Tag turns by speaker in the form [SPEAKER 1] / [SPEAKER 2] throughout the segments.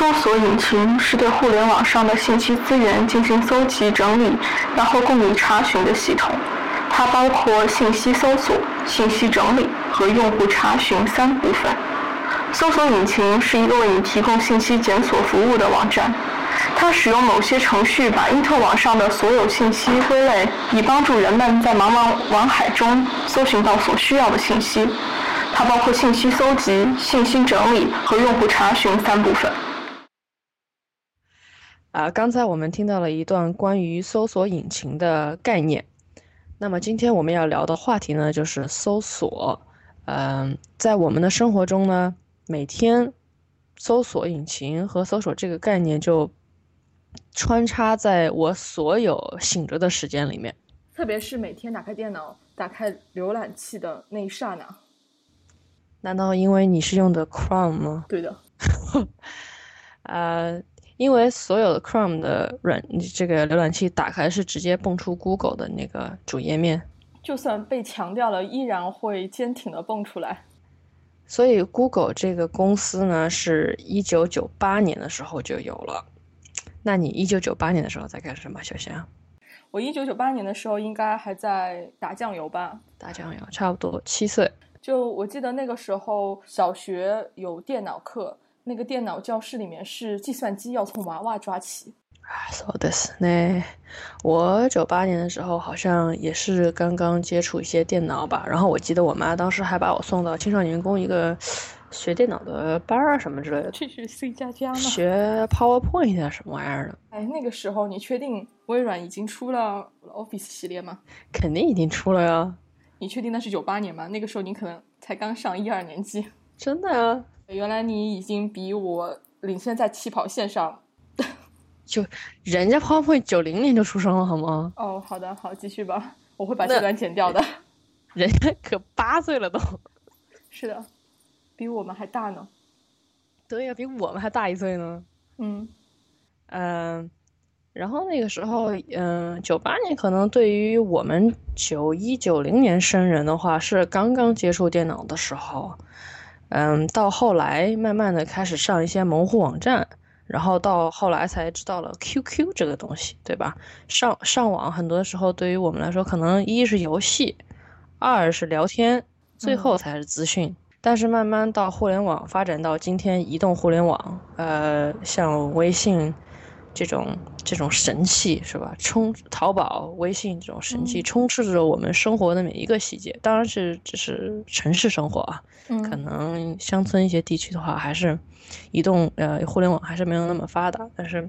[SPEAKER 1] 搜索引擎是对互联网上的信息资源进行搜集整理，然后供你查询的系统。它包括信息搜索、信息整理和用户查询三部分。搜索引擎是一个为你提供信息检索服务的网站，它使用某些程序把因特网上的所有信息归类，以帮助人们在茫茫网海中搜寻到所需要的信息。它包括信息搜集、信息整理和用户查询三部分。
[SPEAKER 2] 啊，刚才我们听到了一段关于搜索引擎的概念。那么今天我们要聊的话题呢，就是搜索。嗯，在我们的生活中呢，每天搜索引擎和搜索这个概念就穿插在我所有醒着的时间里面。
[SPEAKER 3] 特别是每天打开电脑、打开浏览器的那一刹那。
[SPEAKER 2] 难道因为你是用的 Chrome 吗？
[SPEAKER 3] 对的。
[SPEAKER 2] 呃。因为所有的 Chrome 的软这个浏览器打开是直接蹦出 Google 的那个主页面，
[SPEAKER 3] 就算被强调了，依然会坚挺的蹦出来。
[SPEAKER 2] 所以 Google 这个公司呢，是一九九八年的时候就有了。那你一九九八年的时候在干什么，小香？
[SPEAKER 3] 我一九九八年的时候应该还在打酱油吧？
[SPEAKER 2] 打酱油，差不多七岁。
[SPEAKER 3] 就我记得那个时候小学有电脑课。那个电脑教室里面是计算机，要从娃娃抓起。
[SPEAKER 2] 啊，そうですね。我九八年的时候好像也是刚刚接触一些电脑吧，然后我记得我妈当时还把我送到青少年宫一个学电脑的班儿什么之类的。
[SPEAKER 3] 去学 C 加加吗？
[SPEAKER 2] 学 PowerPoint 什么玩意儿的？
[SPEAKER 3] 哎，那个时候你确定微软已经出了 Office 系列吗？
[SPEAKER 2] 肯定已经出了呀。
[SPEAKER 3] 你确定那是九八年吗？那个时候你可能才刚上一二年级。
[SPEAKER 2] 真的呀。
[SPEAKER 3] 原来你已经比我领先在起跑线上，
[SPEAKER 2] 就人家 PowerPoint 九零年就出生了，好吗？
[SPEAKER 3] 哦，好的，好，继续吧，我会把这段剪掉的。
[SPEAKER 2] 人家可八岁了都。
[SPEAKER 3] 是的，比我们还大呢。
[SPEAKER 2] 对呀，比我们还大一岁
[SPEAKER 3] 呢。嗯
[SPEAKER 2] 嗯，然后那个时候，嗯，九八年可能对于我们九一九零年生人的话，是刚刚接触电脑的时候。嗯，到后来慢慢的开始上一些门户网站，然后到后来才知道了 QQ 这个东西，对吧？上上网很多时候对于我们来说，可能一是游戏，二是聊天，最后才是资讯。但是慢慢到互联网发展到今天，移动互联网，呃，像微信。这种这种神器是吧？充淘宝、微信这种神器充斥着我们生活的每一个细节。当然是只是城市生活啊，可能乡村一些地区的话，还是移动呃互联网还是没有那么发达。但是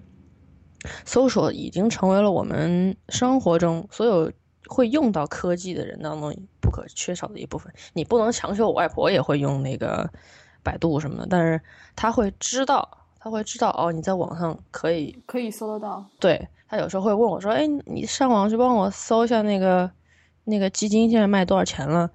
[SPEAKER 2] 搜索已经成为了我们生活中所有会用到科技的人当中不可缺少的一部分。你不能强求我外婆也会用那个百度什么的，但是她会知道。他会知道哦，你在网上可以
[SPEAKER 3] 可以搜得到。
[SPEAKER 2] 对他有时候会问我说：“哎，你上网去帮我搜一下那个那个基金现在卖多少钱了？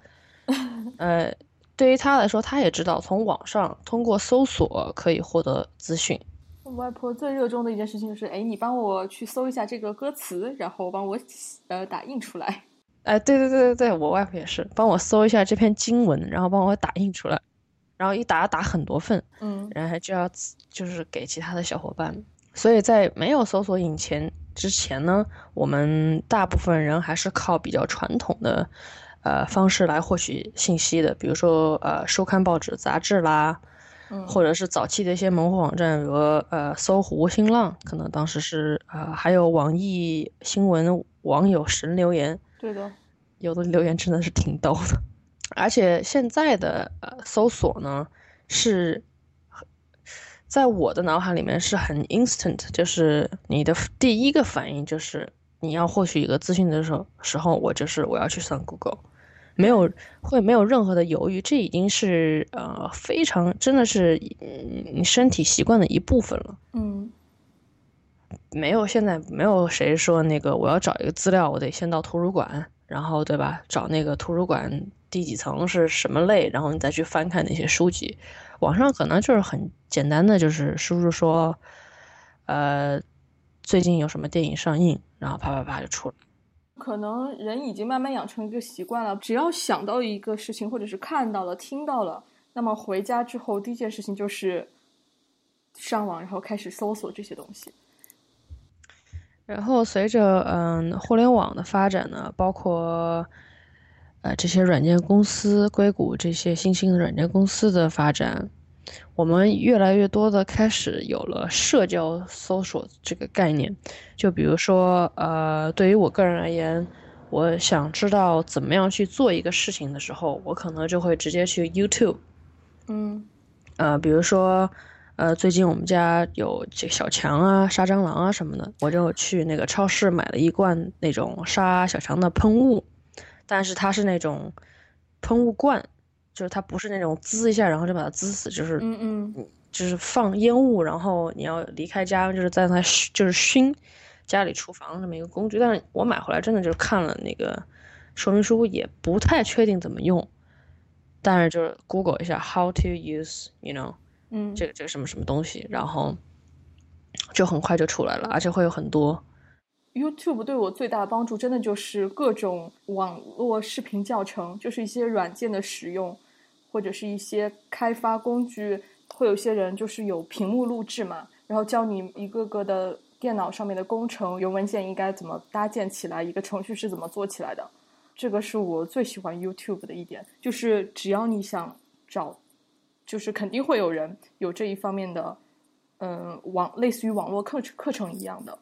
[SPEAKER 2] ”呃，对于他来说，他也知道从网上通过搜索可以获得资讯。
[SPEAKER 3] 我外婆最热衷的一件事情就是：哎，你帮我去搜一下这个歌词，然后帮我呃打印出来。
[SPEAKER 2] 哎，对对对对对，我外婆也是帮我搜一下这篇经文，然后帮我打印出来。然后一打打很多份，
[SPEAKER 3] 嗯，
[SPEAKER 2] 然后就要就是给其他的小伙伴。所以在没有搜索引擎之前呢，我们大部分人还是靠比较传统的，呃方式来获取信息的，比如说呃收看报纸、杂志啦，
[SPEAKER 3] 嗯，
[SPEAKER 2] 或者是早期的一些门户网站，比如呃搜狐、新浪，可能当时是呃还有网易新闻网友神留言，
[SPEAKER 3] 对的，
[SPEAKER 2] 有的留言真的是挺逗的。而且现在的呃搜索呢，是在我的脑海里面是很 instant，就是你的第一个反应就是你要获取一个资讯的时候，时候我就是我要去上 Google，没有会没有任何的犹豫，这已经是呃非常真的是你身体习惯的一部分了。
[SPEAKER 3] 嗯，
[SPEAKER 2] 没有现在没有谁说那个我要找一个资料，我得先到图书馆，然后对吧？找那个图书馆。第几层是什么类，然后你再去翻看那些书籍。网上可能就是很简单的，就是叔叔说，呃，最近有什么电影上映，然后啪啪啪就出来。
[SPEAKER 3] 可能人已经慢慢养成一个习惯了，只要想到一个事情，或者是看到了、听到了，那么回家之后第一件事情就是上网，然后开始搜索这些东西。
[SPEAKER 2] 然后随着嗯互联网的发展呢，包括呃这些软件公司硅谷这些新兴的软件公司的发展，我们越来越多的开始有了社交搜索这个概念。就比如说呃，对于我个人而言，我想知道怎么样去做一个事情的时候，我可能就会直接去 YouTube。
[SPEAKER 3] 嗯，
[SPEAKER 2] 呃，比如说。呃，最近我们家有这小强啊，杀蟑螂啊什么的，我就去那个超市买了一罐那种杀小强的喷雾，但是它是那种喷雾罐，就是它不是那种滋一下然后就把它滋死，就是
[SPEAKER 3] 嗯嗯，
[SPEAKER 2] 就是放烟雾，然后你要离开家，就是在那就是熏家里厨房这么一个工具。但是我买回来真的就是看了那个说明书，也不太确定怎么用，但是就是 Google 一下 how to use，you know。
[SPEAKER 3] 嗯，
[SPEAKER 2] 这个这个什么什么东西，然后就很快就出来了，而且会有很多。
[SPEAKER 3] YouTube 对我最大的帮助，真的就是各种网络视频教程，就是一些软件的使用，或者是一些开发工具。会有些人就是有屏幕录制嘛，然后教你一个个的电脑上面的工程，有文件应该怎么搭建起来，一个程序是怎么做起来的。这个是我最喜欢 YouTube 的一点，就是只要你想找。就是肯定会有人有这一方面的，嗯，网类似于网络课程课程一样的。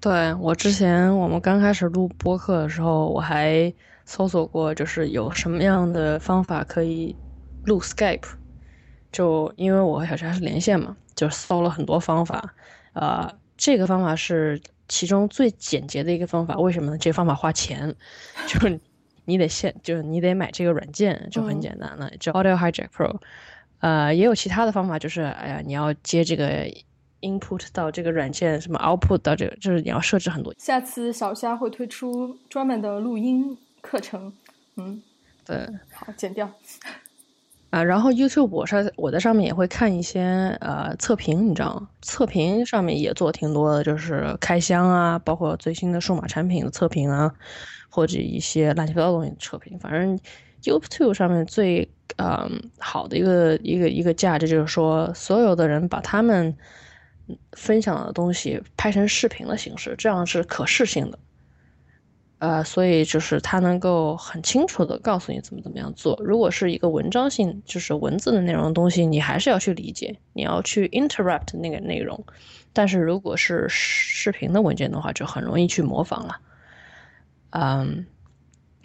[SPEAKER 2] 对我之前我们刚开始录播客的时候，我还搜索过，就是有什么样的方法可以录 Skype。就因为我和小陈是连线嘛，就搜了很多方法。呃，这个方法是其中最简洁的一个方法。为什么呢？这个方法花钱，就是。你得先，就是你得买这个软件，就很简单了，叫 Audio Hijack Pro。呃，也有其他的方法，就是哎呀，你要接这个 input 到这个软件，什么 output 到这个，就是你要设置很多。
[SPEAKER 3] 下次小虾会推出专门的录音课程。嗯，
[SPEAKER 2] 对，
[SPEAKER 3] 好，剪掉。
[SPEAKER 2] 啊，然后 YouTube 我上我在上面也会看一些呃测评，你知道吗？测评上面也做挺多的，就是开箱啊，包括最新的数码产品的测评啊。或者一些乱七八糟东西的测评，反正 YouTube 上面最嗯好的一个一个一个价值就是说，所有的人把他们分享的东西拍成视频的形式，这样是可视性的。呃，所以就是它能够很清楚的告诉你怎么怎么样做。如果是一个文章性，就是文字的内容的东西，你还是要去理解，你要去 interrupt 那个内容。但是如果是视频的文件的话，就很容易去模仿了。嗯，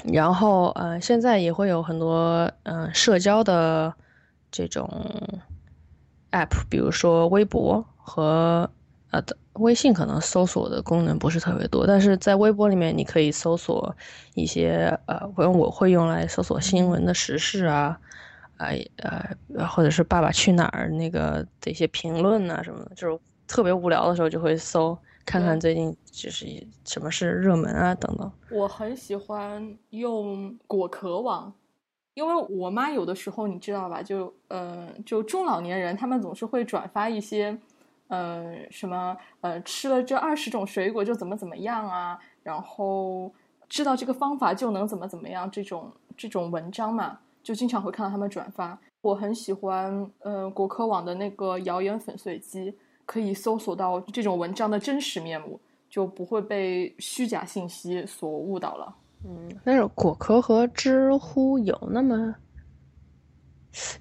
[SPEAKER 2] 然后呃，现在也会有很多嗯社交的这种 app，比如说微博和呃微信，可能搜索的功能不是特别多，但是在微博里面你可以搜索一些呃，我我会用来搜索新闻的时事啊，呃呃，或者是《爸爸去哪儿》那个的一些评论啊什么的，就是特别无聊的时候就会搜。看看最近就是什么是热门啊等等。
[SPEAKER 3] 我很喜欢用果壳网，因为我妈有的时候你知道吧，就呃就中老年人他们总是会转发一些，呃什么呃吃了这二十种水果就怎么怎么样啊，然后知道这个方法就能怎么怎么样这种这种文章嘛，就经常会看到他们转发。我很喜欢呃果壳网的那个谣言粉碎机。可以搜索到这种文章的真实面目，就不会被虚假信息所误导了。
[SPEAKER 2] 嗯，但是果壳和知乎有那么，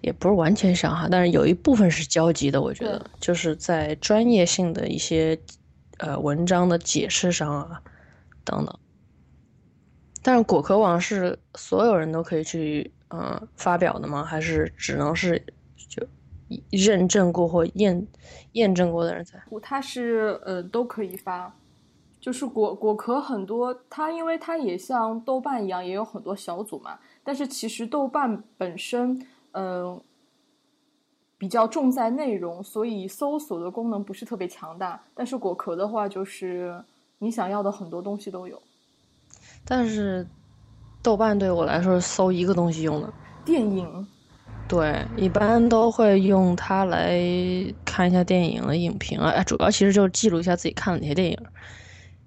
[SPEAKER 2] 也不是完全像哈，但是有一部分是交集的。我觉得就是在专业性的一些呃文章的解释上啊等等。但是果壳网是所有人都可以去嗯发表的吗？还是只能是就？认证过或验验证过的人才，
[SPEAKER 3] 他是呃都可以发，就是果果壳很多，它因为它也像豆瓣一样，也有很多小组嘛。但是其实豆瓣本身嗯比较重在内容，所以搜索的功能不是特别强大。但是果壳的话，就是你想要的很多东西都有。
[SPEAKER 2] 但是豆瓣对我来说是搜一个东西用的，
[SPEAKER 3] 电影。
[SPEAKER 2] 对，一般都会用它来看一下电影的影评啊，主要其实就是记录一下自己看的哪些电影。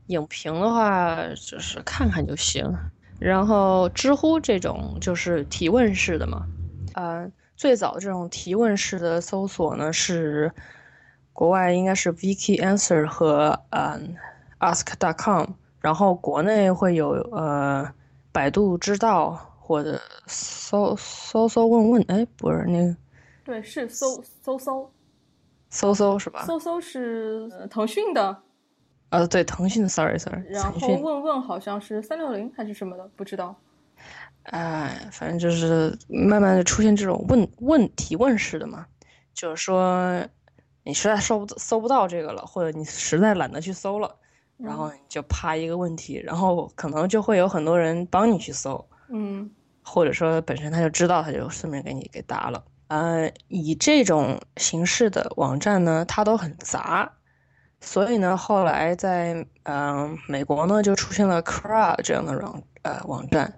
[SPEAKER 2] 影评的话，就是看看就行。然后知乎这种就是提问式的嘛，呃，最早这种提问式的搜索呢是，国外应该是 Wiki Answer 和嗯 Ask.com，然后国内会有呃百度知道或者搜搜搜问问，哎，不是那个，
[SPEAKER 3] 对，是搜搜搜
[SPEAKER 2] 搜搜是吧？
[SPEAKER 3] 搜搜是腾讯的。
[SPEAKER 2] 呃，对，腾讯的，sorry sorry，
[SPEAKER 3] 然后问问好像是三六零还是什么的，不知道。
[SPEAKER 2] 哎，反正就是慢慢的出现这种问问提问式的嘛，就是说你实在搜不搜不到这个了，或者你实在懒得去搜了，然后你就啪一个问题，然后可能就会有很多人帮你去搜，
[SPEAKER 3] 嗯，
[SPEAKER 2] 或者说本身他就知道，他就顺便给你给答了。呃，以这种形式的网站呢，它都很杂。所以呢，后来在嗯美国呢，就出现了 Quora 这样的网呃网站，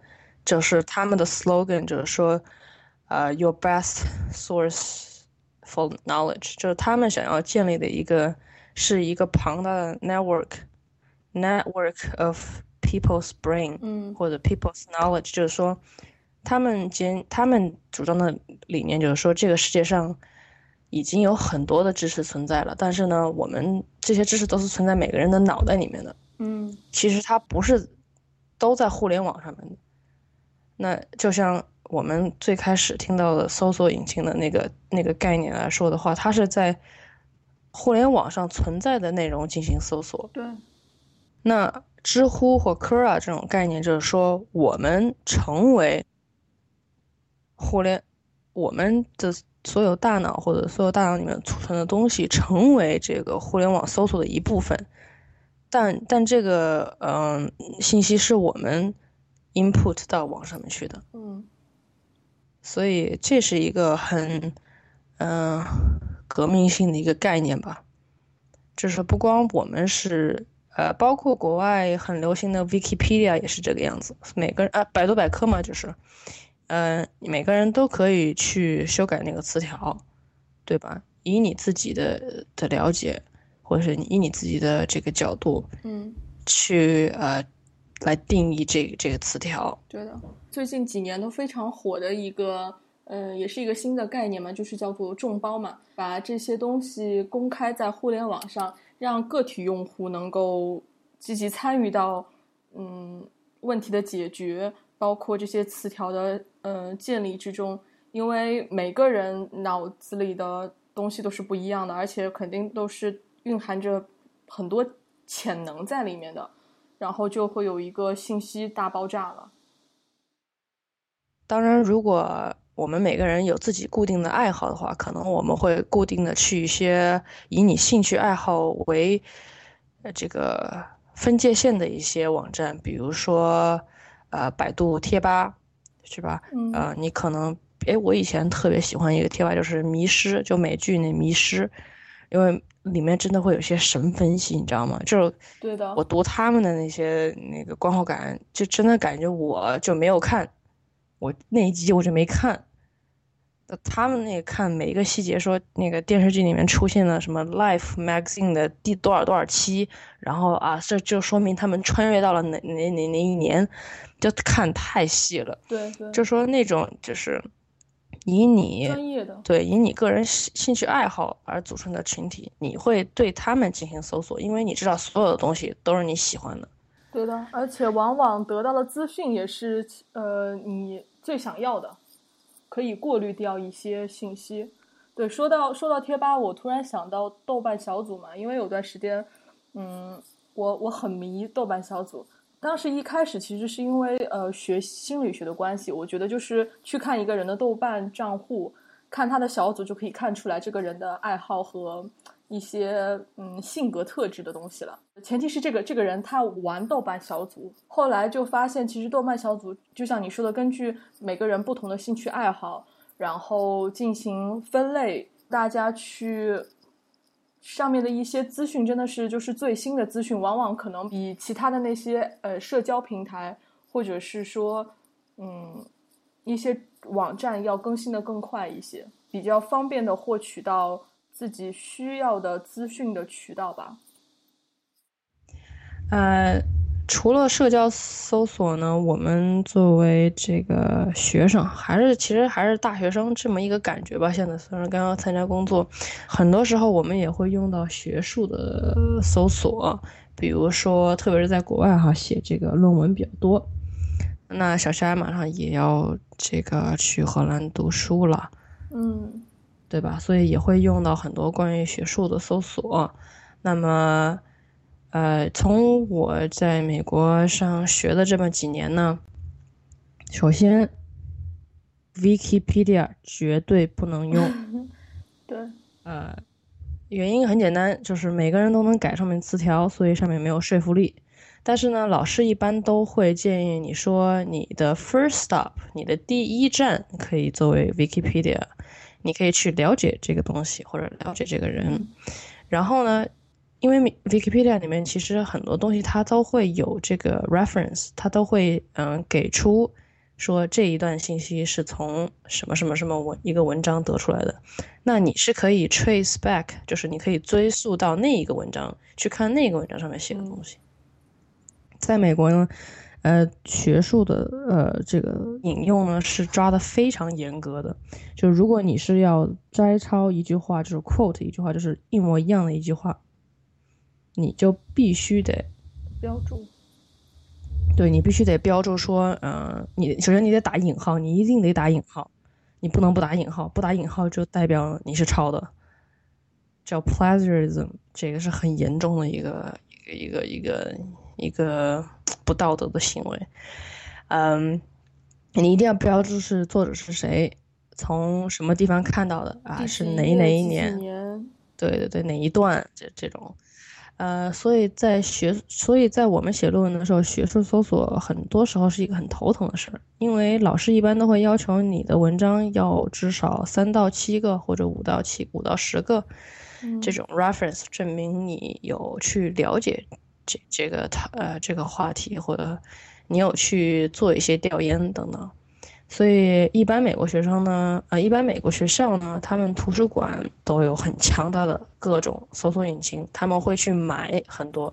[SPEAKER 2] 就是他们的 slogan 就是说，呃，your best source for knowledge，就是他们想要建立的一个是一个庞大的 network，network of people's brain，
[SPEAKER 3] 嗯，
[SPEAKER 2] 或者 people's knowledge，就是说，他们坚他们主张的理念就是说，这个世界上。已经有很多的知识存在了，但是呢，我们这些知识都是存在每个人的脑袋里面的。
[SPEAKER 3] 嗯，
[SPEAKER 2] 其实它不是都在互联网上面的。那就像我们最开始听到的搜索引擎的那个那个概念来说的话，它是在互联网上存在的内容进行搜索。
[SPEAKER 3] 对。
[SPEAKER 2] 那知乎或 Quora 这种概念就是说，我们成为互联，我们的。所有大脑或者所有大脑里面储存的东西成为这个互联网搜索的一部分，但但这个嗯信息是我们 input 到网上面去的，
[SPEAKER 3] 嗯，
[SPEAKER 2] 所以这是一个很嗯革命性的一个概念吧，就是不光我们是呃，包括国外很流行的 Wikipedia 也是这个样子，每个人啊百度百科嘛就是。嗯，每个人都可以去修改那个词条，对吧？以你自己的的了解，或者是以你自己的这个角度，
[SPEAKER 3] 嗯，
[SPEAKER 2] 去呃来定义这个这个词条。
[SPEAKER 3] 对的，最近几年都非常火的一个，呃，也是一个新的概念嘛，就是叫做众包嘛，把这些东西公开在互联网上，让个体用户能够积极参与到，嗯，问题的解决。包括这些词条的呃建立之中，因为每个人脑子里的东西都是不一样的，而且肯定都是蕴含着很多潜能在里面的，然后就会有一个信息大爆炸了。
[SPEAKER 2] 当然，如果我们每个人有自己固定的爱好的话，可能我们会固定的去一些以你兴趣爱好为呃这个分界线的一些网站，比如说。呃，百度贴吧，是吧？
[SPEAKER 3] 嗯。
[SPEAKER 2] 呃，你可能，哎，我以前特别喜欢一个贴吧，就是《迷失》，就美剧那《迷失》，因为里面真的会有些神分析，你知道吗？就是
[SPEAKER 3] 对的。
[SPEAKER 2] 我读他们的那些那个观后感，就真的感觉我就没有看，我那一集我就没看。他们那个看每一个细节，说那个电视剧里面出现了什么《Life Magazine》的第多少多少期，然后啊，这就说明他们穿越到了哪哪哪哪一年，就看太细了。
[SPEAKER 3] 对对，
[SPEAKER 2] 就说那种就是以你
[SPEAKER 3] 专业的
[SPEAKER 2] 对以你个人兴趣爱好而组成的群体，你会对他们进行搜索，因为你知道所有的东西都是你喜欢的。
[SPEAKER 3] 对的，而且往往得到的资讯也是呃你最想要的。可以过滤掉一些信息。对，说到说到贴吧，我突然想到豆瓣小组嘛，因为有段时间，嗯，我我很迷豆瓣小组。当时一开始其实是因为呃学心理学的关系，我觉得就是去看一个人的豆瓣账户，看他的小组就可以看出来这个人的爱好和。一些嗯性格特质的东西了，前提是这个这个人他玩豆瓣小组，后来就发现其实豆瓣小组就像你说的，根据每个人不同的兴趣爱好，然后进行分类，大家去上面的一些资讯真的是就是最新的资讯，往往可能比其他的那些呃社交平台或者是说嗯一些网站要更新的更快一些，比较方便的获取到。自己需要的资讯的渠道吧。
[SPEAKER 2] 呃，除了社交搜索呢，我们作为这个学生，还是其实还是大学生这么一个感觉吧。现在虽然刚刚参加工作，很多时候我们也会用到学术的搜索，比如说，特别是在国外哈，写这个论文比较多。那小山马上也要这个去荷兰读书了，
[SPEAKER 3] 嗯，
[SPEAKER 2] 对吧？所以也会用到很多关于学术的搜索。那么。呃，从我在美国上学的这么几年呢，首先，Wikipedia 绝对不能用。
[SPEAKER 3] 对。
[SPEAKER 2] 呃，原因很简单，就是每个人都能改上面词条，所以上面没有说服力。但是呢，老师一般都会建议你说，你的 first stop，你的第一站可以作为 Wikipedia，你可以去了解这个东西或者了解这个人，然后呢。因为 Wikipedia 里面其实很多东西它都会有这个 reference，它都会嗯给出说这一段信息是从什么什么什么文一个文章得出来的，那你是可以 trace back，就是你可以追溯到那一个文章去看那个文章上面写的东西。在美国呢，呃，学术的呃这个引用呢是抓的非常严格的，就如果你是要摘抄一句话，就是 quote 一句话，就是一模一样的一句话。你就必须得
[SPEAKER 3] 标注，
[SPEAKER 2] 对你必须得标注说，嗯，你首先你得打引号，你一定得打引号，你不能不打引号，不打引号就代表你是抄的，叫 plagiarism，这个是很严重的一个一个一个一个一个不道德的行为，嗯，你一定要标注是作者是谁，从什么地方看到的啊，是哪哪一年，对对对，哪一段这这种。呃，所以在学，所以在我们写论文的时候，学术搜索很多时候是一个很头疼的事儿，因为老师一般都会要求你的文章要至少三到七个或者五到七五到十个这种 reference，证明你有去了解这这个他呃这个话题，或者你有去做一些调研等等。所以，一般美国学生呢，呃，一般美国学校呢，他们图书馆都有很强大的各种搜索引擎，他们会去买很多，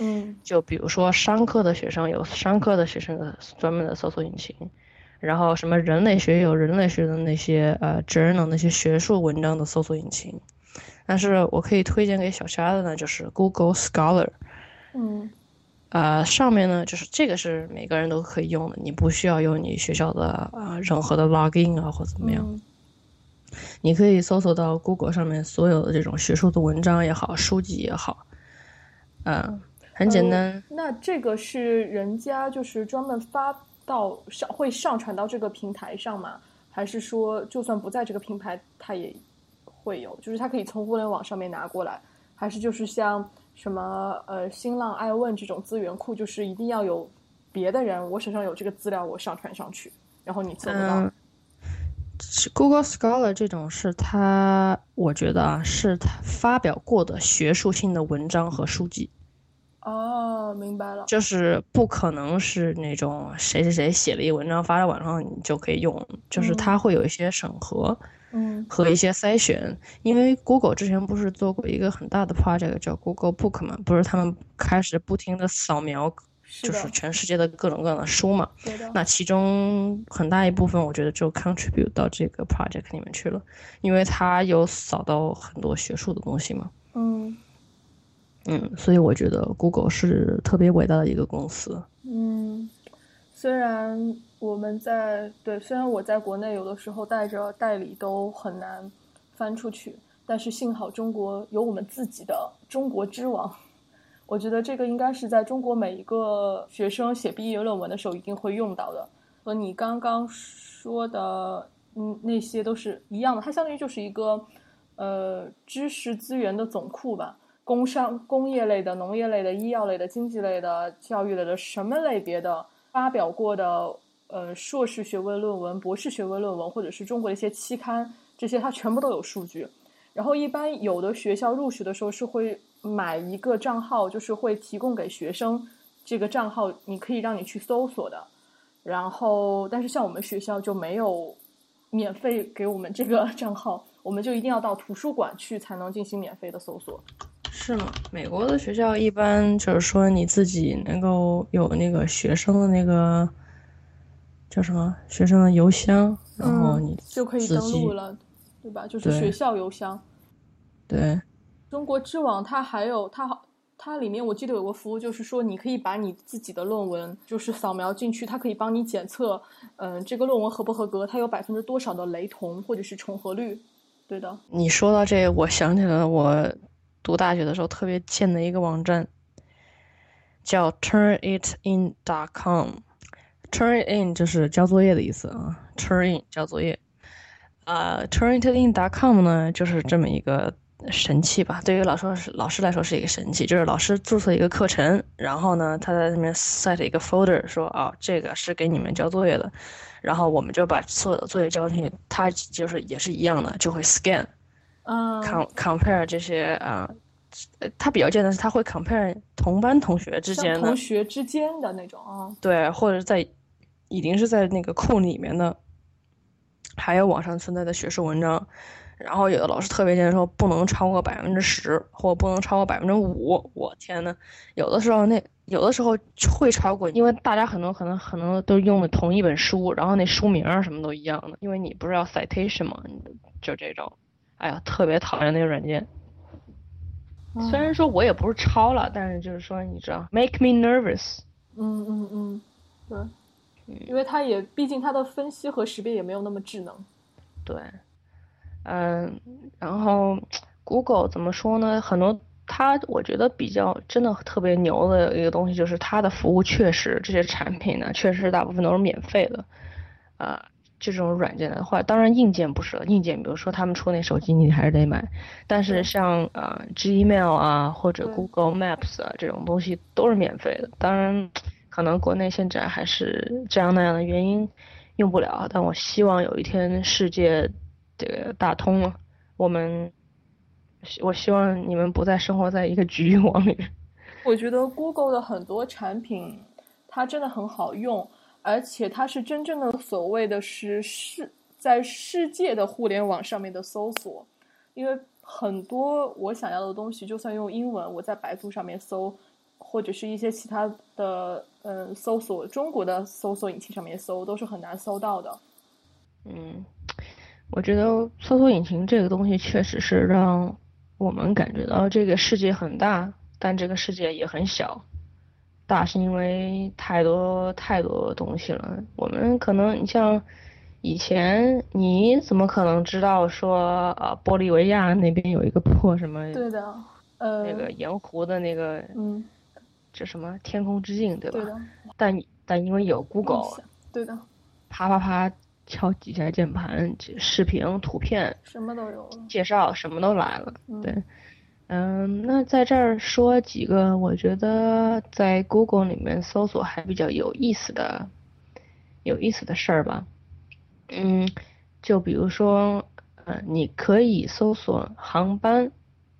[SPEAKER 3] 嗯，
[SPEAKER 2] 就比如说商科的学生有商科的学生的专门的搜索引擎，然后什么人类学有人类学的那些呃 journal 那些学术文章的搜索引擎，但是我可以推荐给小虾的呢，就是 Google Scholar，
[SPEAKER 3] 嗯。
[SPEAKER 2] 呃，上面呢，就是这个是每个人都可以用的，你不需要用你学校的啊任何的 login 啊或怎么样，你可以搜索到 Google 上面所有的这种学术的文章也好，书籍也好，嗯，很简单。
[SPEAKER 3] 那这个是人家就是专门发到上会上传到这个平台上吗？还是说就算不在这个平台，它也会有？就是它可以从互联网上面拿过来，还是就是像？什么呃，新浪、爱问这种资源库，就是一定要有别的人，我手上有这个资料，我上传上去，然后你搜不到。
[SPEAKER 2] Google Scholar 这种是他，我觉得啊，是他发表过的学术性的文章和书籍。
[SPEAKER 3] 哦，明白了。
[SPEAKER 2] 就是不可能是那种谁谁谁写了一文章发到网上你就可以用，就是他会有一些审核。
[SPEAKER 3] 嗯，
[SPEAKER 2] 和一些筛选，因为 Google 之前不是做过一个很大的 project 叫 Google Book 嘛，不是他们开始不停的扫描，就是全世界的各种各样的书嘛。那其中很大一部分，我觉得就 contribute 到这个 project 里面去了，因为它有扫到很多学术的东西嘛。
[SPEAKER 3] 嗯，
[SPEAKER 2] 嗯，所以我觉得 Google 是特别伟大的一个公司。
[SPEAKER 3] 嗯，虽然。我们在对，虽然我在国内有的时候带着代理都很难翻出去，但是幸好中国有我们自己的中国之王。我觉得这个应该是在中国每一个学生写毕业论文的时候一定会用到的，和你刚刚说的嗯那些都是一样的。它相当于就是一个呃知识资源的总库吧，工商、工业类的、农业类的、医药类的、经济类的、教育类的，什么类别的发表过的。呃，硕士学位论文、博士学位论文，或者是中国的一些期刊，这些它全部都有数据。然后一般有的学校入学的时候是会买一个账号，就是会提供给学生这个账号，你可以让你去搜索的。然后，但是像我们学校就没有免费给我们这个 账号，我们就一定要到图书馆去才能进行免费的搜索。
[SPEAKER 2] 是吗？美国的学校一般就是说你自己能够有那个学生的那个叫什么学生的邮箱，然后你
[SPEAKER 3] 就可以登录了，对吧？就是学校邮箱。
[SPEAKER 2] 对。
[SPEAKER 3] 中国知网它还有它好，它里面我记得有个服务，就是说你可以把你自己的论文就是扫描进去，它可以帮你检测，嗯，这个论文合不合格，它有百分之多少的雷同或者是重合率。对的。
[SPEAKER 2] 你说到这，我想起了我。读大学的时候特别贱的一个网站，叫 turnitin.com。Turn it in 就是交作业的意思啊，turn in 交作业。啊，turnitin.com 呢就是这么一个神器吧？对于老师老师来说是一个神器，就是老师注册一个课程，然后呢他在上面 set 一个 folder，说啊这个是给你们交作业的，然后我们就把所有的作业交进去，他就是也是一样的，就会 scan。
[SPEAKER 3] 嗯
[SPEAKER 2] ，com compare 这些啊，呃，他比较见的是他会 compare 同班同学之间的
[SPEAKER 3] 同学之间的那种啊，
[SPEAKER 2] 对，或者在已经是在那个库里面的，还有网上存在的学术文章，然后有的老师特别贱说不能超过百分之十，或不能超过百分之五，我天呐，有的时候那有的时候会超过，因为大家很多可能可能都用的同一本书，然后那书名啊什么都一样的，因为你不是要 citation 嘛，就这种。哎呀，特别讨厌那个软件。虽然说我也不是抄了，但是就是说，你知道，make me nervous。
[SPEAKER 3] 嗯嗯嗯，对，因为它也毕竟它的分析和识别也没有那么智能。
[SPEAKER 2] 对，嗯，然后 Google 怎么说呢？很多它我觉得比较真的特别牛的一个东西，就是它的服务确实这些产品呢，确实大部分都是免费的，啊。这种软件的话，当然硬件不是了。硬件，比如说他们出那手机，你还是得买。但是像呃，Gmail 啊，或者 Google Maps 啊这种东西都是免费的。当然，可能国内现在还是这样那样的原因用不了。但我希望有一天世界这个打通了，我们我希望你们不再生活在一个局域网里面。
[SPEAKER 3] 我觉得 Google 的很多产品它真的很好用。而且它是真正的所谓的是世在世界的互联网上面的搜索，因为很多我想要的东西，就算用英文，我在百度上面搜，或者是一些其他的嗯搜索中国的搜索引擎上面搜，都是很难搜到的。
[SPEAKER 2] 嗯，我觉得搜索引擎这个东西确实是让我们感觉到这个世界很大，但这个世界也很小。大是因为太多太多东西了，我们可能你像以前你怎么可能知道说啊玻利维亚那边有一个破什么？
[SPEAKER 3] 对的，呃，
[SPEAKER 2] 那个盐湖的那个，
[SPEAKER 3] 嗯，
[SPEAKER 2] 这什么天空之镜对吧？但但因为有 Google，
[SPEAKER 3] 对的，
[SPEAKER 2] 啪啪啪敲几下键盘，视频、图片
[SPEAKER 3] 什么都有，
[SPEAKER 2] 介绍什么都来了，对。嗯，那在这儿说几个我觉得在 Google 里面搜索还比较有意思的、有意思的事儿吧。嗯，就比如说，呃，你可以搜索航班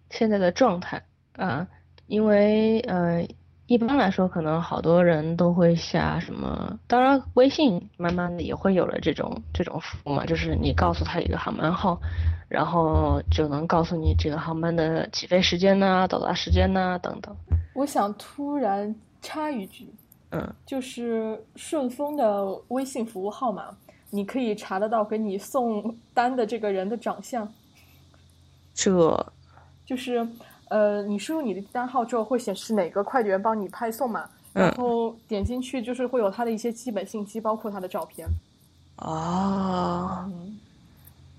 [SPEAKER 2] 现在的状态啊，因为呃。一般来说，可能好多人都会下什么，当然微信慢慢的也会有了这种这种服务嘛，就是你告诉他一个航班号，然后就能告诉你这个航班的起飞时间呐、到达时间呐等等。
[SPEAKER 3] 我想突然插一句，
[SPEAKER 2] 嗯，
[SPEAKER 3] 就是顺丰的微信服务号码，你可以查得到给你送单的这个人的长相。
[SPEAKER 2] 这，
[SPEAKER 3] 就是。呃，你输入你的单号之后，会显示哪个快递员帮你派送嘛？然后点进去就是会有他的一些基本信息，包括他的照片。
[SPEAKER 2] 哦，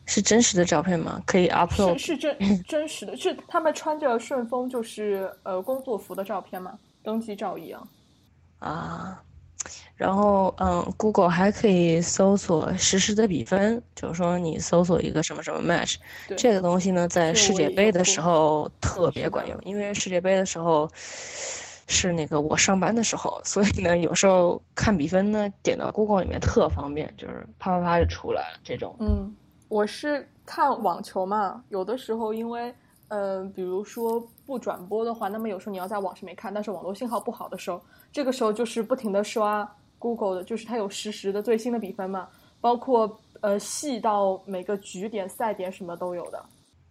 [SPEAKER 2] 是真实的照片吗？可以 upload？
[SPEAKER 3] 是是真真实的，是他们穿着顺丰就是呃工作服的照片吗？登记照一样。
[SPEAKER 2] 啊。然后，嗯，Google 还可以搜索实时的比分，就是说你搜索一个什么什么 match，这个东西呢，在世界杯的时候特别管用，因为世界杯的时候是那个我上班的时候，所以呢，有时候看比分呢，点到 Google 里面特方便，就是啪啪啪就出来了这种。
[SPEAKER 3] 嗯，我是看网球嘛，有的时候因为，嗯，比如说不转播的话，那么有时候你要在网上面看，但是网络信号不好的时候，这个时候就是不停的刷。Google 的就是它有实时的最新的比分嘛，包括呃细到每个局点赛点什么都有的。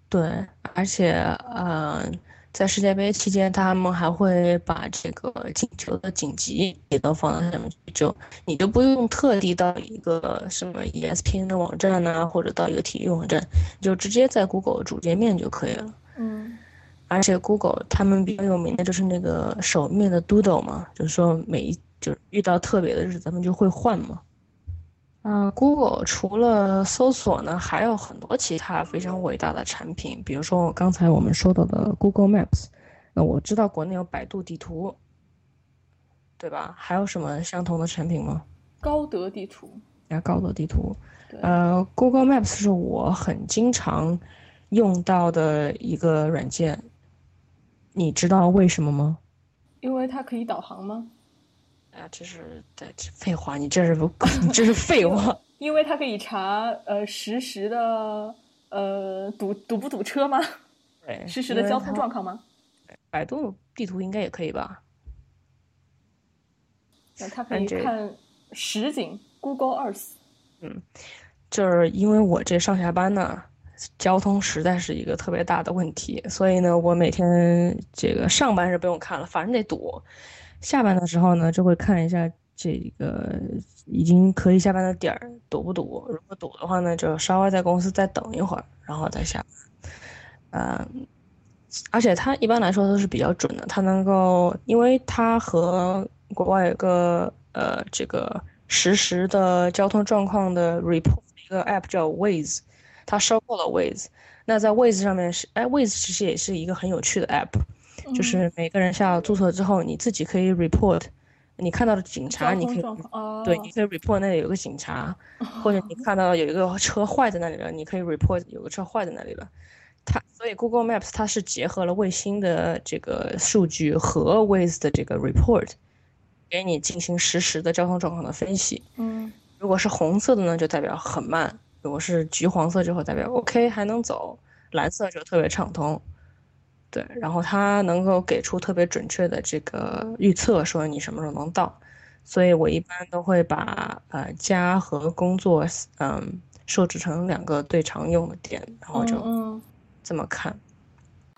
[SPEAKER 2] 对，而且呃，在世界杯期间，他们还会把这个进球的紧急也都放到上面去，就你就不用特地到一个什么 ESPN 的网站呐，或者到一个体育网站，就直接在 Google 主界面就可以了。
[SPEAKER 3] 嗯，
[SPEAKER 2] 而且 Google 他们比较有名的就是那个首面的 Doodle 嘛，就是说每一就是遇到特别的日子，咱们就会换嘛。嗯，Google 除了搜索呢，还有很多其他非常伟大的产品，比如说刚才我们说到的 Google Maps。那我知道国内有百度地图，对吧？还有什么相同的产品吗？
[SPEAKER 3] 高德地图。
[SPEAKER 2] 啊，高德地图。呃，Google Maps 是我很经常用到的一个软件。你知道为什么吗？
[SPEAKER 3] 因为它可以导航吗？
[SPEAKER 2] 啊，这是这废话，你这是不，你这是废话。
[SPEAKER 3] 因为它可以查呃实时的呃堵堵不堵车吗？
[SPEAKER 2] 对，
[SPEAKER 3] 实时的交通状况吗？
[SPEAKER 2] 百度地图应该也可以吧？
[SPEAKER 3] 那它可以看实景 Google Earth。
[SPEAKER 2] 嗯，就是因为我这上下班呢，交通实在是一个特别大的问题，所以呢，我每天这个上班是不用看了，反正得堵。下班的时候呢，就会看一下这个已经可以下班的点儿堵不堵。如果堵的话呢，就稍微在公司再等一会儿，然后再下班。嗯，而且它一般来说都是比较准的，它能够，因为它和国外有个呃这个实时的交通状况的 report 一个 app 叫 Waze，它收购了 Waze。那在 Waze 上面是，哎，Waze 其实也是一个很有趣的 app。就是每个人下了注册之后，你自己可以 report，你看到的警察，你可以对，你可以 report 那里有个警察，或者你看到有一个车坏在那里了，你可以 report 有个车坏在那里了。它所以 Google Maps 它是结合了卫星的这个数据和 Waze 的这个 report，给你进行实时的交通状况的分析。
[SPEAKER 3] 嗯，
[SPEAKER 2] 如果是红色的呢，就代表很慢；如果是橘黄色，就会代表 OK 还能走；蓝色就特别畅通。对，然后它能够给出特别准确的这个预测，说你什么时候能到，所以我一般都会把呃家和工作嗯设置成两个最常用的点，然后就这么看。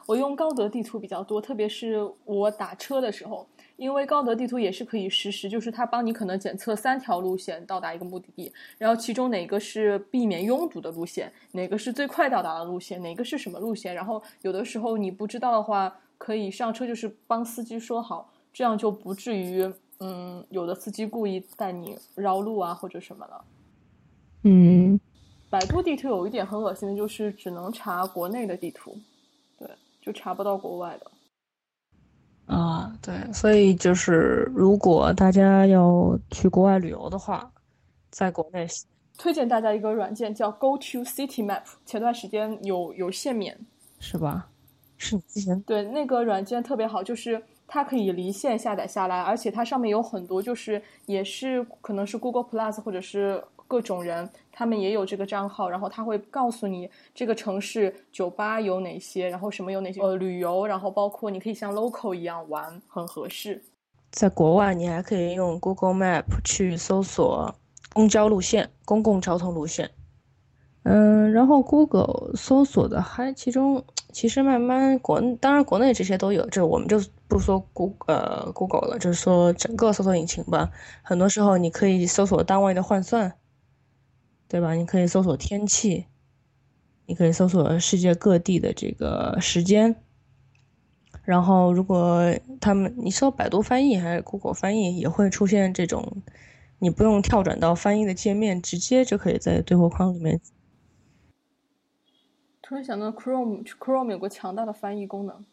[SPEAKER 3] 我用高德地图比较多，特别是我打车的时候。因为高德地图也是可以实时，就是它帮你可能检测三条路线到达一个目的地，然后其中哪个是避免拥堵的路线，哪个是最快到达的路线，哪个是什么路线，然后有的时候你不知道的话，可以上车就是帮司机说好，这样就不至于嗯有的司机故意带你绕路啊或者什么了。
[SPEAKER 2] 嗯，
[SPEAKER 3] 百度地图有一点很恶心的就是只能查国内的地图，对，就查不到国外的。
[SPEAKER 2] 啊，对，所以就是如果大家要去国外旅游的话，在国内
[SPEAKER 3] 推荐大家一个软件叫 Go to City Map，前段时间有有限免，
[SPEAKER 2] 是吧？是你之前
[SPEAKER 3] 对那个软件特别好，就是它可以离线下载下来，而且它上面有很多，就是也是可能是 Google Plus 或者是。各种人，他们也有这个账号，然后他会告诉你这个城市酒吧有哪些，然后什么有哪些，呃，旅游，然后包括你可以像 local 一样玩，很合适。
[SPEAKER 2] 在国外，你还可以用 Google Map 去搜索公交路线、公共交通路线。嗯，然后 Google 搜索的还其中，其实慢慢国当然国内这些都有，这我们就不说 Google 呃 Google 了，就是说整个搜索引擎吧。很多时候你可以搜索单位的换算。对吧？你可以搜索天气，你可以搜索世界各地的这个时间。然后，如果他们你搜百度翻译还是 Google 翻译，也会出现这种，你不用跳转到翻译的界面，直接就可以在对话框里面。
[SPEAKER 3] 突然想到，Chrome，Chrome 有个强大的翻译功能，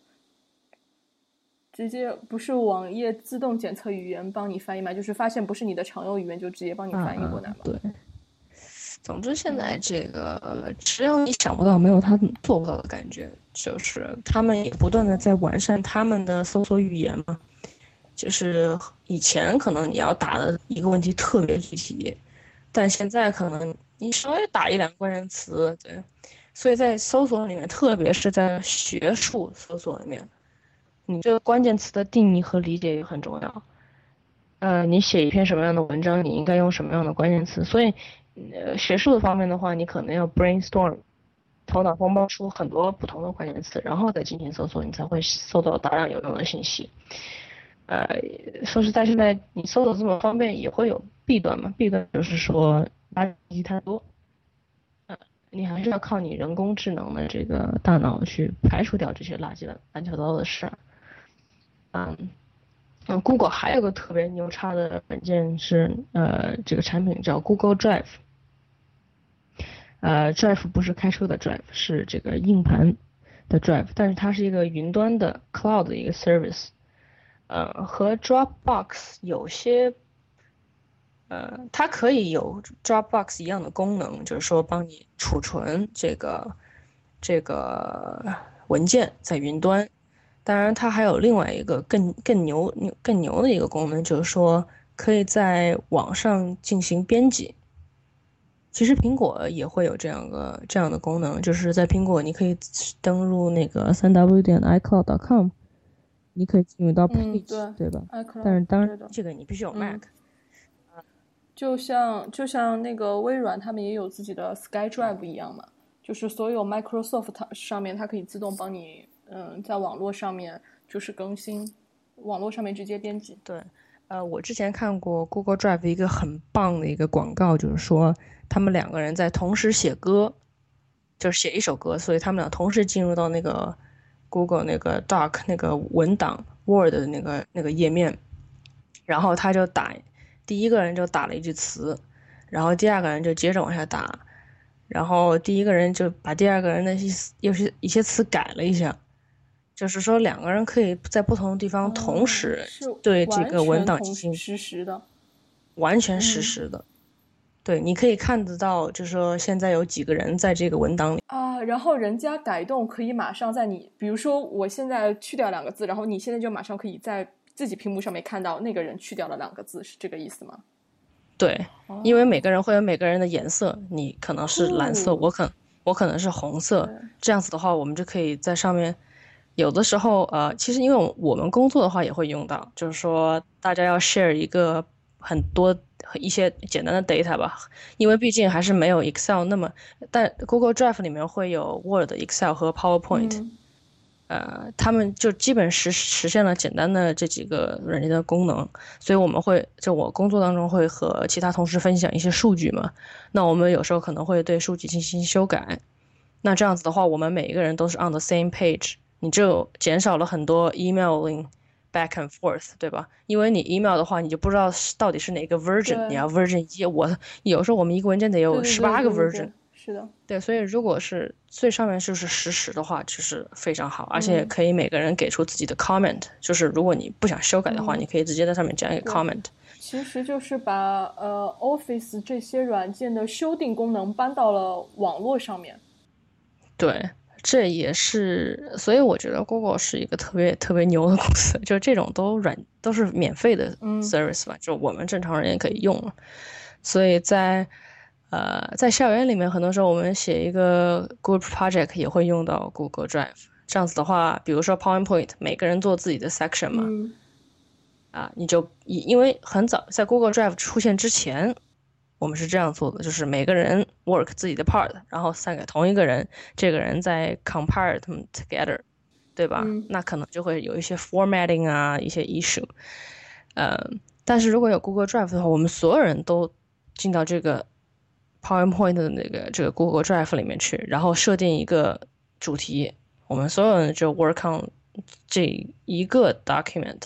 [SPEAKER 3] 直接不是网页自动检测语言帮你翻译嘛？就是发现不是你的常用语言，就直接帮你翻译过来嘛？
[SPEAKER 2] 对。总之，现在这个只有你想不到，没有他做不到的感觉。就是他们也不断的在完善他们的搜索语言嘛。就是以前可能你要打的一个问题特别具体，但现在可能你稍微打一两个关键词，对。所以在搜索里面，特别是在学术搜索里面，你这个关键词的定义和理解也很重要。呃，你写一篇什么样的文章，你应该用什么样的关键词，所以。呃，学术的方面的话，你可能要 brainstorm，头脑风暴出很多不同的关键词，然后再进行搜索，你才会搜到大量有用的信息。呃，说实在，现在你搜索这么方便，也会有弊端嘛？弊端就是说垃圾太多，呃，你还是要靠你人工智能的这个大脑去排除掉这些垃圾的乱七八糟的事儿。嗯，嗯，Google 还有个特别牛叉的软件是，呃，这个产品叫 Google Drive。呃，Drive 不是开车的 Drive，是这个硬盘的 Drive，但是它是一个云端的 Cloud 的一个 Service。呃，和 Dropbox 有些，呃，它可以有 Dropbox 一样的功能，就是说帮你储存这个这个文件在云端。当然，它还有另外一个更更牛牛更牛的一个功能，就是说可以在网上进行编辑。其实苹果也会有这样个这样的功能，就是在苹果你可以登录那个三 w 点 icloud.com。你可以进入到 Page，对吧？但是当然，这个你必须有 Mac。
[SPEAKER 3] 就像就像那个微软，他们也有自己的 SkyDrive 一样嘛，就是所有 Microsoft 上面，它可以自动帮你，嗯，在网络上面就是更新，网络上面直接编辑。
[SPEAKER 2] 对，呃，我之前看过 Google Drive 一个很棒的一个广告，就是说他们两个人在同时写歌，就是写一首歌，所以他们俩同时进入到那个。Google 那个 Doc 那个文档 Word 的那个那个页面，然后他就打，第一个人就打了一句词，然后第二个人就接着往下打，然后第一个人就把第二个人的一些有些一些词改了一下，就是说两个人可以在不同的地方同时对这个文档进行
[SPEAKER 3] 实时的，
[SPEAKER 2] 完全实时的。对，你可以看得到，就是说现在有几个人在这个文档里
[SPEAKER 3] 啊，然后人家改动可以马上在你，比如说我现在去掉两个字，然后你现在就马上可以在自己屏幕上面看到那个人去掉了两个字，是这个意思吗？
[SPEAKER 2] 对，因为每个人会有每个人的颜色，你可能是蓝色，我可我可能是红色，这样子的话，我们就可以在上面，有的时候呃，其实因为我们工作的话也会用到，就是说大家要 share 一个。很多一些简单的 data 吧，因为毕竟还是没有 Excel 那么，但 Google Drive 里面会有 Word、Excel 和 PowerPoint，呃，他们就基本实实现了简单的这几个软件的功能，所以我们会就我工作当中会和其他同事分享一些数据嘛，那我们有时候可能会对数据进行修改，那这样子的话，我们每一个人都是 on the same page，你就减少了很多 emailing。Back and forth，对吧？因为你 email 的话，你就不知道到底是哪个 version。你要 version 一，我有时候我们一个文件得有十八个 version。
[SPEAKER 3] 是的。
[SPEAKER 2] 对，所以如果是最上面就是实时的话，就是非常好，而且可以每个人给出自己的 comment。就是如果你不想修改的话，你可以直接在上面加一个 comment。
[SPEAKER 3] 其实就是把呃 Office 这些软件的修订功能搬到了网络上面。
[SPEAKER 2] 对。这也是，所以我觉得 Google 是一个特别特别牛的公司，就这种都软都是免费的 service 吧，就我们正常人也可以用。所以在呃在校园里面，很多时候我们写一个 group project 也会用到 Google Drive。这样子的话，比如说 PowerPoint，每个人做自己的 section 嘛，啊，你就因因为很早在 Google Drive 出现之前。我们是这样做的，就是每个人 work 自己的 part，然后散给同一个人，这个人在 compare them together，对吧？那可能就会有一些 formatting 啊，一些 issue。呃，但是如果有 Google Drive 的话，我们所有人都进到这个 PowerPoint 的那个这个 Google Drive 里面去，然后设定一个主题，我们所有人就 work on 这一个 document，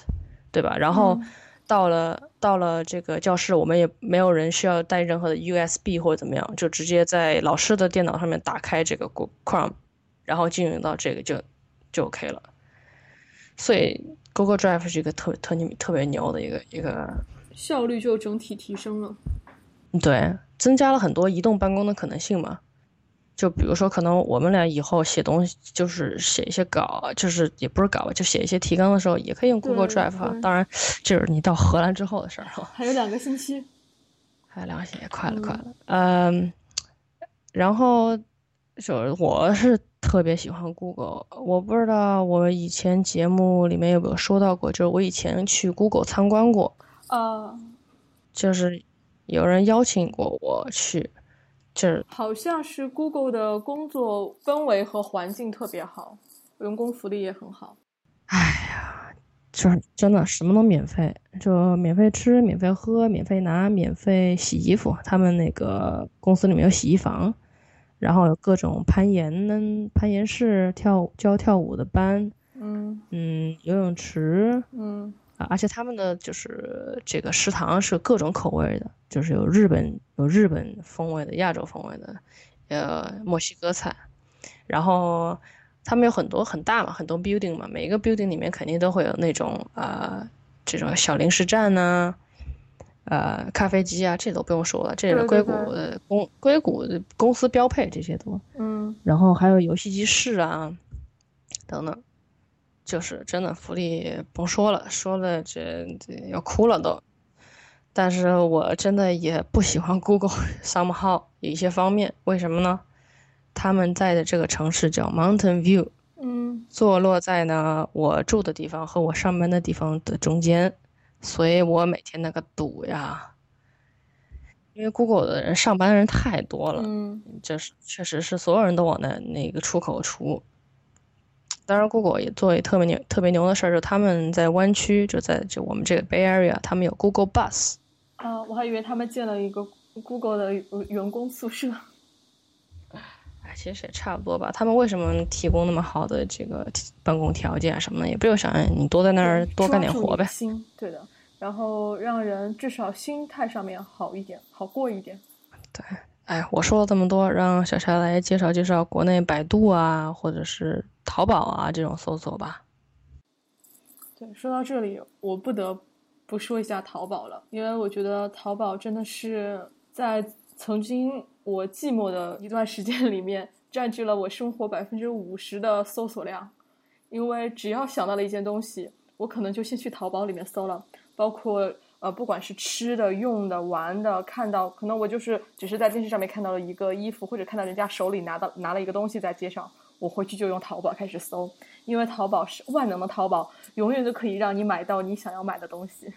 [SPEAKER 2] 对吧？然后。到了到了这个教室，我们也没有人需要带任何的 USB 或者怎么样，就直接在老师的电脑上面打开这个 Chrome，然后进入到这个就就 OK 了。所以 Google Drive 是一个特特牛特别牛的一个一个
[SPEAKER 3] 效率就整体提升了，
[SPEAKER 2] 对，增加了很多移动办公的可能性嘛。就比如说，可能我们俩以后写东西，就是写一些稿，就是也不是稿吧，就写一些提纲的时候，也可以用 Google Drive。当然，这是你到荷兰之后的事儿
[SPEAKER 3] 哈。还有两个星期，
[SPEAKER 2] 还有两个星期，快了，快了。嗯，然后就我是特别喜欢 Google，我不知道我以前节目里面有没有说到过，就是我以前去 Google 参观过，
[SPEAKER 3] 啊，
[SPEAKER 2] 就是有人邀请过我去。这
[SPEAKER 3] 好像是 Google 的工作氛围和环境特别好，员工福利也很好。
[SPEAKER 2] 哎呀，就是真的什么都免费，就免费吃、免费喝、免费拿、免费洗衣服。他们那个公司里面有洗衣房，然后有各种攀岩、攀岩室、跳教跳舞的班，
[SPEAKER 3] 嗯
[SPEAKER 2] 嗯，游泳池，
[SPEAKER 3] 嗯
[SPEAKER 2] 啊，而且他们的就是这个食堂是各种口味的，就是有日本有日本风味的、亚洲风味的，呃，墨西哥菜，然后他们有很多很大嘛，很多 building 嘛，每一个 building 里面肯定都会有那种啊、呃这种小零食站呐、呃，咖啡机啊，这都不用说了，这是硅谷的公硅谷的公司标配，这些都。
[SPEAKER 3] 嗯。
[SPEAKER 2] 然后还有游戏机室啊，等等，就是真的福利甭说了，说了这这要哭了都。但是我真的也不喜欢 Google somehow 有一些方面，为什么呢？他们在的这个城市叫 Mountain View，
[SPEAKER 3] 嗯
[SPEAKER 2] 坐落在呢我住的地方和我上班的地方的中间，所以我每天那个堵呀，因为 Google 的人上班的人太多了，
[SPEAKER 3] 嗯
[SPEAKER 2] 这是确实是所有人都往那那个出口出。当然，Google 也做一特别牛特别牛的事儿，就他们在湾区，就在就我们这个 Bay Area，他们有 Google Bus，
[SPEAKER 3] 啊，我还以为他们建了一个 Google 的员工宿舍。
[SPEAKER 2] 哎，其实也差不多吧。他们为什么提供那么好的这个办公条件啊什么的，也不就想让你多在那儿多干点活呗。
[SPEAKER 3] 心，对的，然后让人至少心态上面好一点，好过一点。
[SPEAKER 2] 哎，我说了这么多，让小柴来介绍介绍国内百度啊，或者是淘宝啊这种搜索吧。
[SPEAKER 3] 对，说到这里，我不得不说一下淘宝了，因为我觉得淘宝真的是在曾经我寂寞的一段时间里面，占据了我生活百分之五十的搜索量。因为只要想到了一件东西，我可能就先去淘宝里面搜了，包括呃，不管是吃的、用的、玩的，看到可能我就是只是在电视上面看到了一个衣服，或者看到人家手里拿到拿了一个东西在街上，我回去就用淘宝开始搜，因为淘宝是万能的淘宝，永远都可以让你买到你想要买的东西。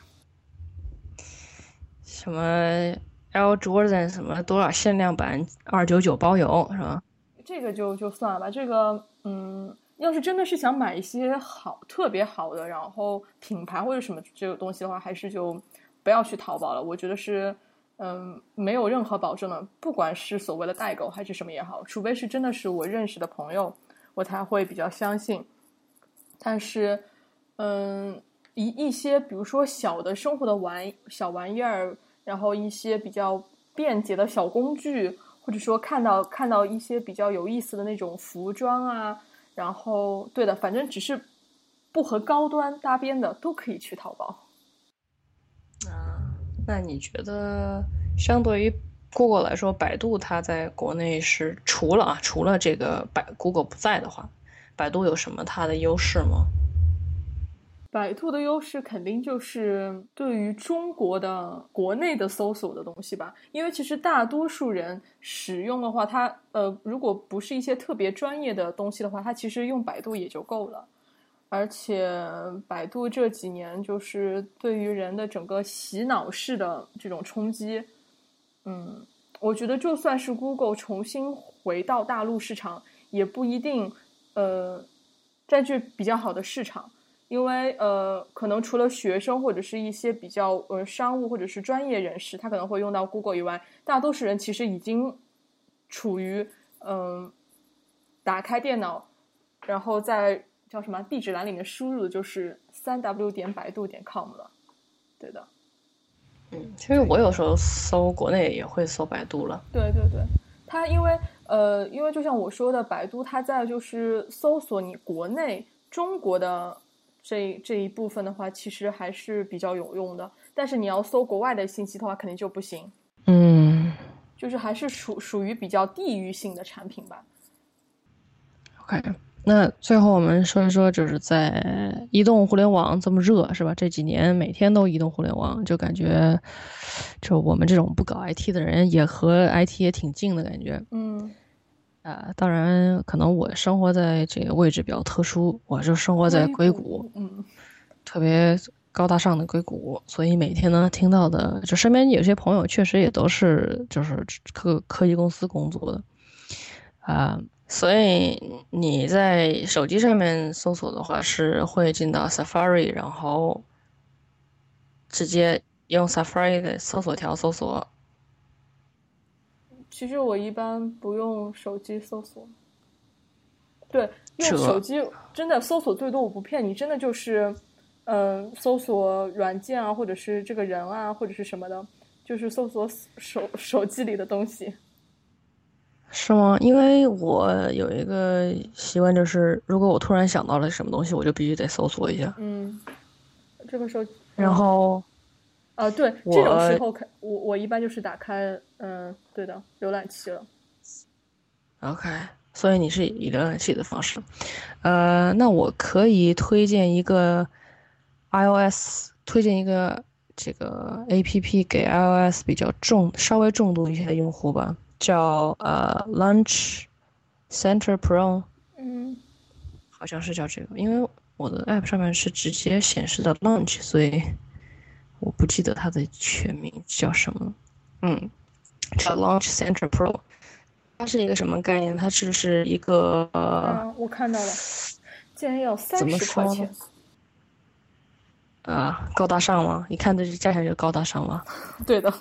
[SPEAKER 2] 什么 L Jordan 什么多少限量版二九九包邮是吧？
[SPEAKER 3] 这个就就算了吧，这个嗯，要是真的是想买一些好特别好的，然后品牌或者什么这个东西的话，还是就不要去淘宝了。我觉得是嗯，没有任何保证的，不管是所谓的代购还是什么也好，除非是真的是我认识的朋友，我才会比较相信。但是嗯，一一些比如说小的生活的玩小玩意儿，然后一些比较便捷的小工具。或者说看到看到一些比较有意思的那种服装啊，然后对的，反正只是不和高端搭边的都可以去淘宝。
[SPEAKER 2] 啊，那你觉得相对于 Google 来说，百度它在国内是除了啊，除了这个百 Google 不在的话，百度有什么它的优势吗？
[SPEAKER 3] 百度的优势肯定就是对于中国的国内的搜索的东西吧，因为其实大多数人使用的话，它呃，如果不是一些特别专业的东西的话，它其实用百度也就够了。而且百度这几年就是对于人的整个洗脑式的这种冲击，嗯，我觉得就算是 Google 重新回到大陆市场，也不一定呃占据比较好的市场。因为呃，可能除了学生或者是一些比较呃商务或者是专业人士，他可能会用到 Google 以外，大多数人其实已经处于嗯、呃，打开电脑，然后在叫什么地址栏里面输入的就是三 w 点百度点 com 了，对的。
[SPEAKER 2] 嗯，其实我有时候搜国内也会搜百度了。
[SPEAKER 3] 对对对，它因为呃，因为就像我说的，百度它在就是搜索你国内中国的。这这一部分的话，其实还是比较有用的。但是你要搜国外的信息的话，肯定就不行。
[SPEAKER 2] 嗯，
[SPEAKER 3] 就是还是属属于比较地域性的产品吧。
[SPEAKER 2] OK，那最后我们说一说，就是在移动互联网这么热，是吧？这几年每天都移动互联网，就感觉就我们这种不搞 IT 的人，也和 IT 也挺近的感觉。
[SPEAKER 3] 嗯。
[SPEAKER 2] 啊，当然，可能我生活在这个位置比较特殊，我就生活在硅谷，
[SPEAKER 3] 嗯，
[SPEAKER 2] 特别高大上的硅谷，所以每天呢听到的，就身边有些朋友确实也都是就是科科技公司工作的，啊，所以你在手机上面搜索的话是会进到 Safari，然后直接用 Safari 的搜索条搜索。
[SPEAKER 3] 其实我一般不用手机搜索，对，用手机真的搜索最多，我不骗你，真的就是。嗯，搜索软件啊，或者是这个人啊，或者是什么的，就是搜索手手机里的东西，
[SPEAKER 2] 是吗？因为我有一个习惯，就是如果我突然想到了什么东西，我就必须得搜索一下。
[SPEAKER 3] 嗯，这个时候，
[SPEAKER 2] 然后，
[SPEAKER 3] 啊，对，这种时候开我我一般就是打开，嗯，对的，浏览器了。
[SPEAKER 2] OK，所以你是以浏览器的方式，呃，那我可以推荐一个。iOS 推荐一个这个 APP 给 iOS 比较重、稍微重度一些的用户吧，叫呃 Launch Center Pro，
[SPEAKER 3] 嗯，
[SPEAKER 2] 好像是叫这个，因为我的 App 上面是直接显示的 Launch，所以我不记得它的全名叫什么。嗯，叫 Launch Center Pro，它是一个什么概念？它是是一个
[SPEAKER 3] 呃，我看到了，竟然要三十块钱。
[SPEAKER 2] 啊，高大上吗？一看这价钱就高大上吗。
[SPEAKER 3] 对的，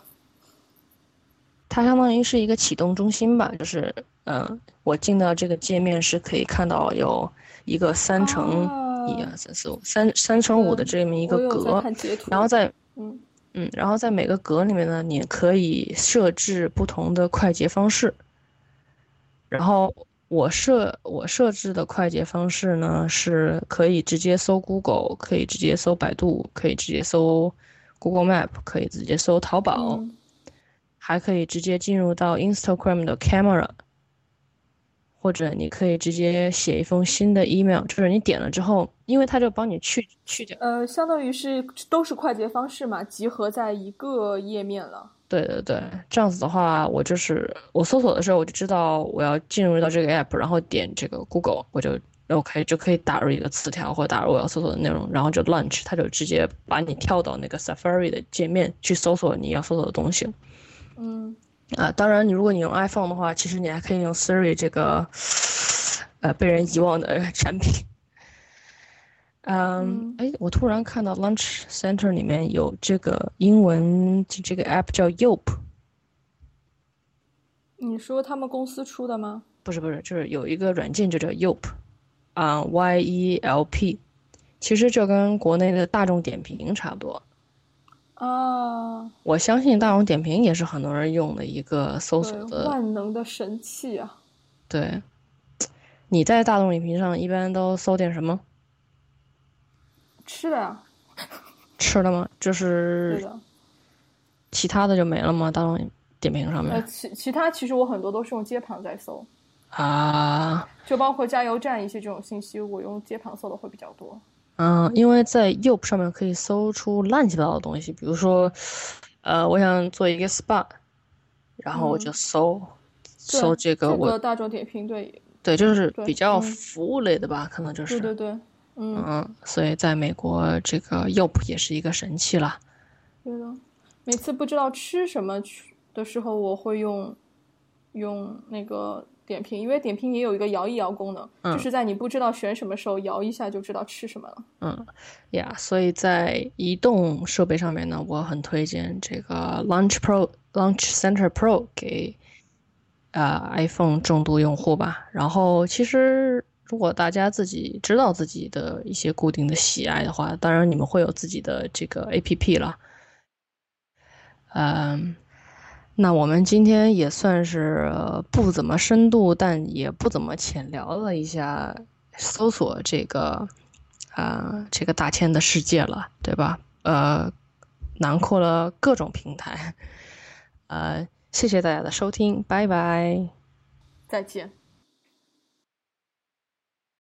[SPEAKER 2] 它相当于是一个启动中心吧，就是，嗯，我进到这个界面是可以看到有一个三乘一二三四五三三乘五的这么一个格，然后在嗯嗯，然后在每个格里面呢，你可以设置不同的快捷方式，然后。我设我设置的快捷方式呢，是可以直接搜 Google，可以直接搜百度，可以直接搜 Google Map，可以直接搜淘宝，还可以直接进入到 Instagram 的 Camera，或者你可以直接写一封新的 email，就是你点了之后，因为它就帮你去去掉。
[SPEAKER 3] 呃，相当于是都是快捷方式嘛，集合在一个页面了。
[SPEAKER 2] 对对对，这样子的话，我就是我搜索的时候，我就知道我要进入到这个 app，然后点这个 Google，我就 OK 就可以打入一个词条或者打入我要搜索的内容，然后就 launch，它就直接把你跳到那个 Safari 的界面去搜索你要搜索的东西。
[SPEAKER 3] 嗯，
[SPEAKER 2] 啊，当然，你如果你用 iPhone 的话，其实你还可以用 Siri 这个呃被人遗忘的 产品。嗯，哎，我突然看到 Launch Center 里面有这个英文这个 app 叫 Yelp。
[SPEAKER 3] 你说他们公司出的吗？
[SPEAKER 2] 不是不是，就是有一个软件就叫 Yelp，啊，Y E L P，其实就跟国内的大众点评差不多。
[SPEAKER 3] 啊。
[SPEAKER 2] 我相信大众点评也是很多人用的一个搜索的
[SPEAKER 3] 万能的神器啊。
[SPEAKER 2] 对，你在大众点评上一般都搜点什么？
[SPEAKER 3] 吃的呀，
[SPEAKER 2] 吃的吗？就是其他的就没了吗？大众点评上面？
[SPEAKER 3] 呃，其其他其实我很多都是用街旁在搜
[SPEAKER 2] 啊，
[SPEAKER 3] 就包括加油站一些这种信息，我用街旁搜的会比较多。
[SPEAKER 2] 嗯，因为在 Yelp 上面可以搜出乱七八糟的东西，比如说，呃，我想做一个 SPA，然后我就搜搜这个我
[SPEAKER 3] 大众点评对
[SPEAKER 2] 对，就是比较服务类的吧，可能就是
[SPEAKER 3] 对对对。
[SPEAKER 2] 嗯，所以在美国，这个 Yelp 也是一个神器了。
[SPEAKER 3] 对的，每次不知道吃什么的时候，我会用用那个点评，因为点评也有一个摇一摇功能，就是在你不知道选什么时候，摇一下就知道吃什么了。
[SPEAKER 2] 嗯，呀，所以在移动设备上面呢，我很推荐这个 Launch Pro Launch Center Pro 给啊 iPhone 重度用户吧。然后其实。如果大家自己知道自己的一些固定的喜爱的话，当然你们会有自己的这个 A P P 了。嗯，那我们今天也算是不怎么深度，但也不怎么浅聊了一下搜索这个啊这个大千的世界了，对吧？呃，囊括了各种平台。呃，谢谢大家的收听，拜拜，
[SPEAKER 3] 再见。